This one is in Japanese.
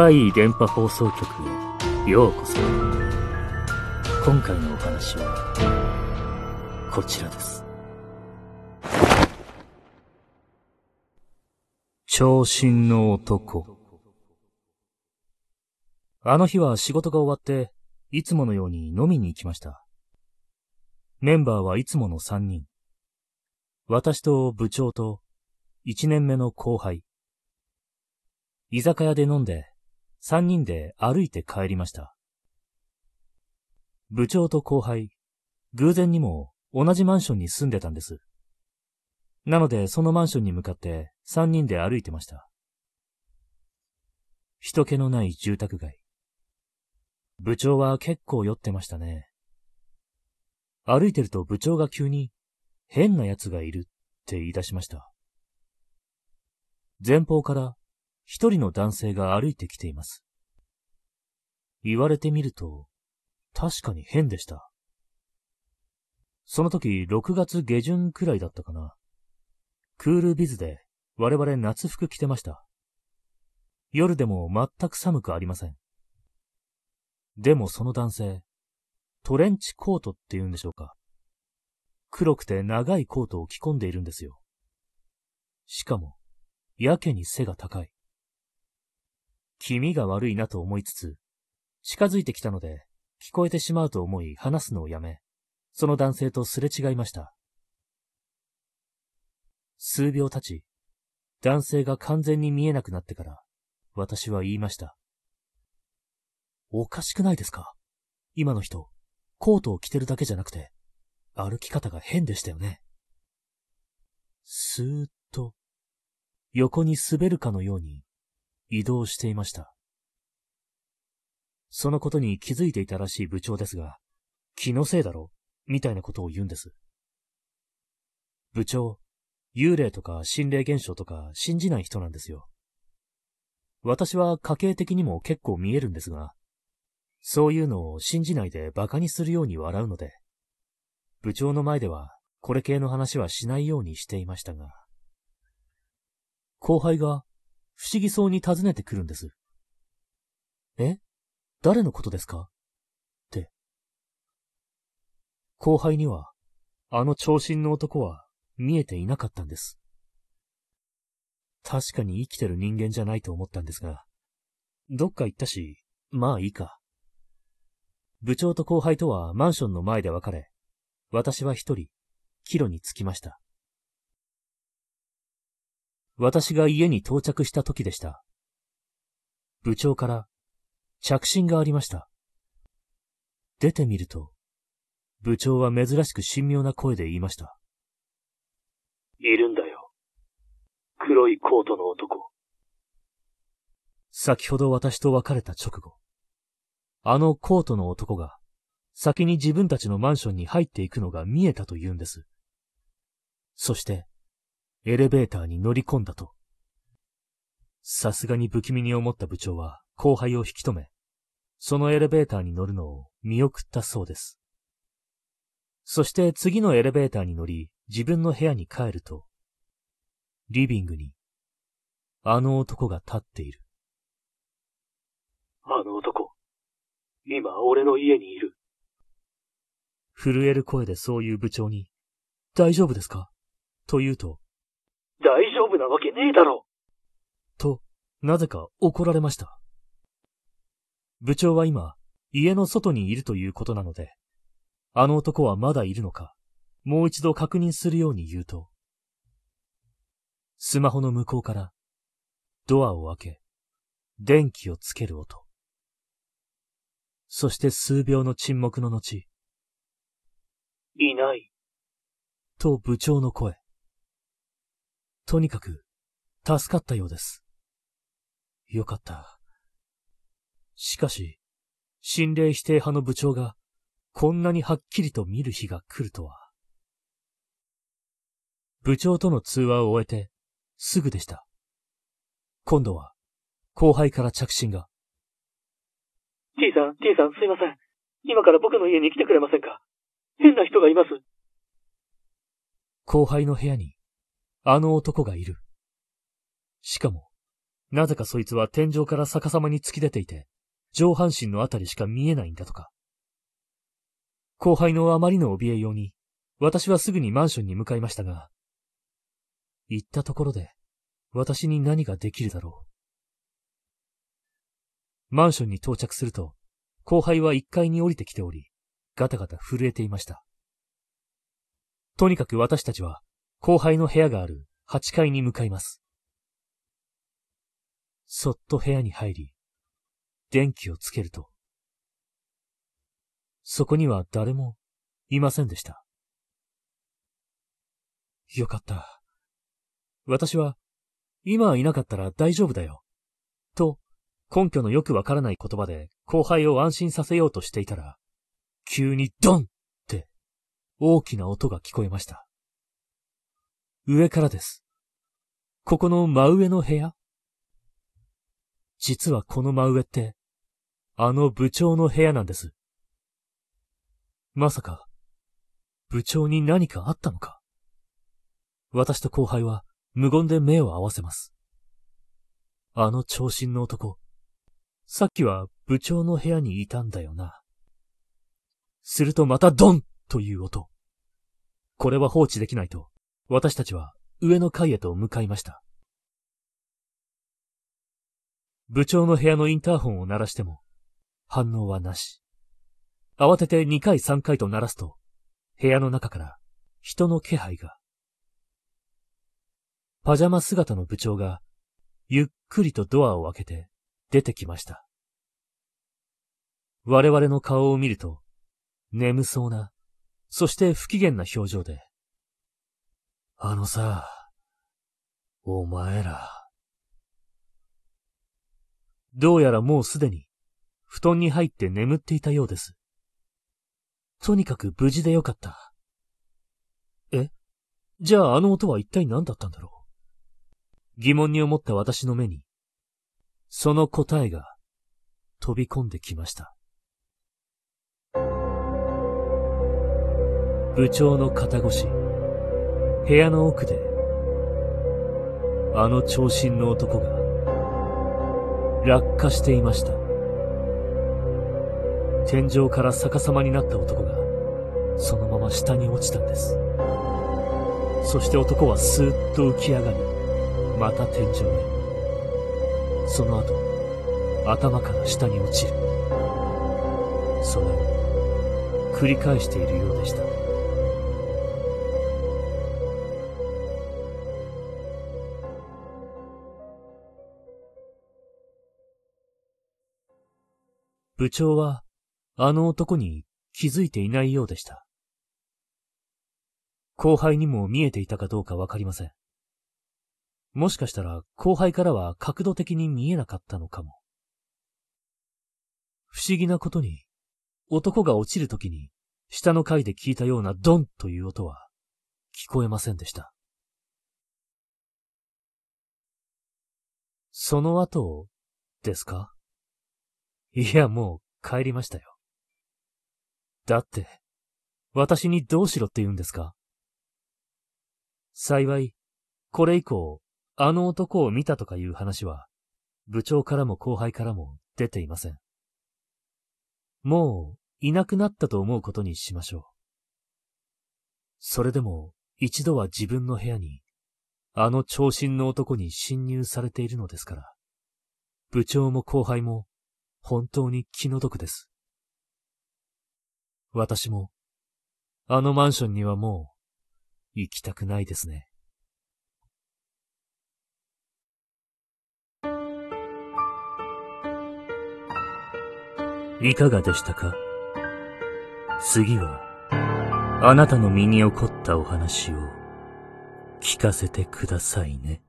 怪異電波放送局へようこそ。今回のお話は、こちらです。長身の男。あの日は仕事が終わって、いつものように飲みに行きました。メンバーはいつもの三人。私と部長と一年目の後輩。居酒屋で飲んで、三人で歩いて帰りました。部長と後輩、偶然にも同じマンションに住んでたんです。なので、そのマンションに向かって三人で歩いてました。人気のない住宅街。部長は結構酔ってましたね。歩いてると部長が急に変な奴がいるって言い出しました。前方から一人の男性が歩いてきています。言われてみると、確かに変でした。その時、6月下旬くらいだったかな。クールビズで我々夏服着てました。夜でも全く寒くありません。でもその男性、トレンチコートって言うんでしょうか。黒くて長いコートを着込んでいるんですよ。しかも、やけに背が高い。気味が悪いなと思いつつ、近づいてきたので、聞こえてしまうと思い話すのをやめ、その男性とすれ違いました。数秒経ち、男性が完全に見えなくなってから、私は言いました。おかしくないですか？今の人、コートを着てるだけじゃなくて、歩き方が変でしたよね。スーッと、横に滑るかのように移動していました。そのことに気づいていたらしい部長ですが、気のせいだろみたいなことを言うんです。部長、幽霊とか心霊現象とか信じない人なんですよ。私は家系的にも結構見えるんですが、そういうのを信じないで馬鹿にするように笑うので、部長の前ではこれ系の話はしないようにしていましたが、後輩が不思議そうに尋ねてくるんです。え？誰のことですか？って。後輩には、あの長身の男は見えていなかったんです。確かに生きてる人間じゃないと思ったんですが、どっか行ったし、まあいいか。部長と後輩とはマンションの前で別れ、私は一人、帰路に着きました。私が家に到着した時でした。部長から着信がありました。出てみると、部長は珍しく神妙な声で言いました。いるんだよ。黒いコートの男。先ほど私と別れた直後、あのコートの男が先に自分たちのマンションに入っていくのが見えたと言うんです。そして、エレベーターに乗り込んだと。さすがに不気味に思った部長は後輩を引き止め、そのエレベーターに乗るのを見送ったそうです。そして次のエレベーターに乗り、自分の部屋に帰ると、リビングに、あの男が立っている。あの男。今、俺の家にいる。震える声でそういう部長に、大丈夫ですか？と言うと、夫なわけねえだろ。と、なぜか怒られました。部長は今、家の外にいるということなので、あの男はまだいるのか、もう一度確認するように言うと、スマホの向こうから、ドアを開け、電気をつける音。そして数秒の沈黙の後、いない。と部長の声。とにかく、助かったようです。よかった。しかし、心霊否定派の部長が、こんなにはっきりと見る日が来るとは。部長との通話を終えて、すぐでした。今度は、後輩から着信が。T さん、T さん、すいません。今から僕の家に来てくれませんか？変な人がいます。後輩の部屋に、あの男がいる。しかも、なぜかそいつは天井から逆さまに突き出ていて、上半身のあたりしか見えないんだとか。後輩のあまりの怯えように、私はすぐにマンションに向かいましたが、行ったところで、私に何ができるだろう。マンションに到着すると、後輩は1階に降りてきており、ガタガタ震えていました。とにかく私たちは、後輩の部屋がある8階に向かいます。そっと部屋に入り、電気をつけると、そこには誰もいませんでした。よかった。私は、今はいなかったら大丈夫だよ。と、根拠のよくわからない言葉で後輩を安心させようとしていたら、急にドンって大きな音が聞こえました。上からです。ここの真上の部屋実はこの真上って、あの部長の部屋なんです。まさか、部長に何かあったのか私と後輩は無言で目を合わせます。あの長身の男、さっきは部長の部屋にいたんだよな。するとまたドンという音。これは放置できないと、私たちは上の階へと向かいました。部長の部屋のインターホンを鳴らしても、反応はなし。慌てて2回3回と鳴らすと、部屋の中から人の気配が。パジャマ姿の部長が、ゆっくりとドアを開けて出てきました。我々の顔を見ると、眠そうな、そして不機嫌な表情で、あのさ、お前ら。どうやらもうすでに、布団に入って眠っていたようです。とにかく無事でよかった。え？じゃああの音は一体何だったんだろう？疑問に思った私の目に、その答えが飛び込んできました。部長の肩越し、部屋の奥で、あの長身の男が、落下していました。天井から逆さまになった男が、そのまま下に落ちたんです。そして男はスーッと浮き上がり、また天井へ。その後、頭から下に落ちる。それを繰り返しているようでした。部長は、あの男に気づいていないようでした。後輩にも見えていたかどうかわかりません。もしかしたら後輩からは角度的に見えなかったのかも。不思議なことに、男が落ちるときに、下の階で聞いたようなドンという音は、聞こえませんでした。その後、ですか？いや、もう帰りましたよ。だって、私にどうしろって言うんですか？幸い、これ以降、あの男を見たとかいう話は、部長からも後輩からも出ていません。もう、いなくなったと思うことにしましょう。それでも、一度は自分の部屋に、あの長身の男に侵入されているのですから、部長も後輩も本当に気の毒です。私も、あのマンションにはもう、行きたくないですね。いかがでしたか？次は、あなたの身に起こったお話を聞かせてくださいね。